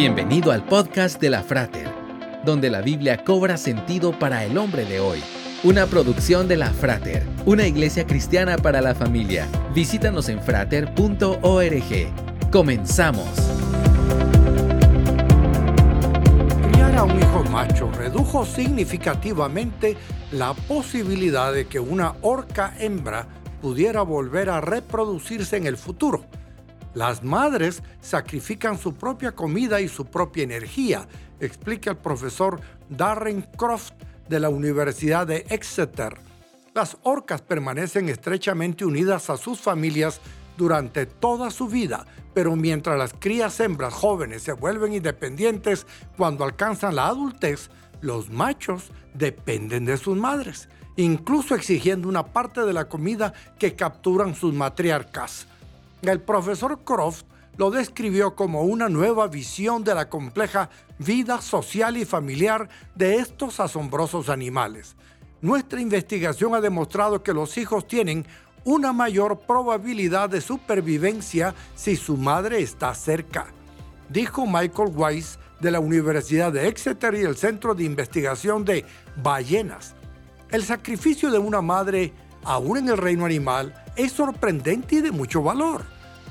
Bienvenido al podcast de la Frater, donde la Biblia cobra sentido para el hombre de hoy. Una producción de la Frater, una iglesia cristiana para la familia. Visítanos en frater.org. Comenzamos. Criar a un hijo macho redujo significativamente la posibilidad de que una orca hembra pudiera volver a reproducirse en el futuro. Las madres sacrifican su propia comida y su propia energía, explica el profesor Darren Croft de la Universidad de Exeter. Las orcas permanecen estrechamente unidas a sus familias durante toda su vida, pero mientras las crías hembras jóvenes se vuelven independientes cuando alcanzan la adultez, los machos dependen de sus madres, incluso exigiendo una parte de la comida que capturan sus matriarcas. El profesor Croft lo describió como una nueva visión de la compleja vida social y familiar de estos asombrosos animales. Nuestra investigación ha demostrado que los hijos tienen una mayor probabilidad de supervivencia si su madre está cerca, dijo Michael Weiss de la Universidad de Exeter y el Centro de Investigación de Ballenas. El sacrificio de una madre, aún en el reino animal, es sorprendente y de mucho valor.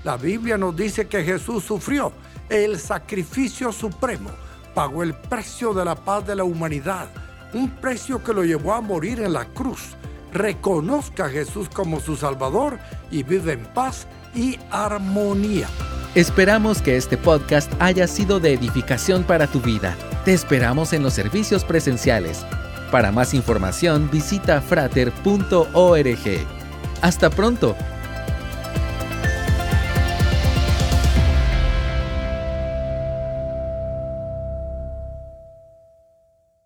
La Biblia nos dice que Jesús sufrió el sacrificio supremo, pagó el precio de la paz de la humanidad, un precio que lo llevó a morir en la cruz. Reconozca a Jesús como su Salvador y vive en paz y armonía. Esperamos que este podcast haya sido de edificación para tu vida. Te esperamos en los servicios presenciales. Para más información visita frater.org. Hasta pronto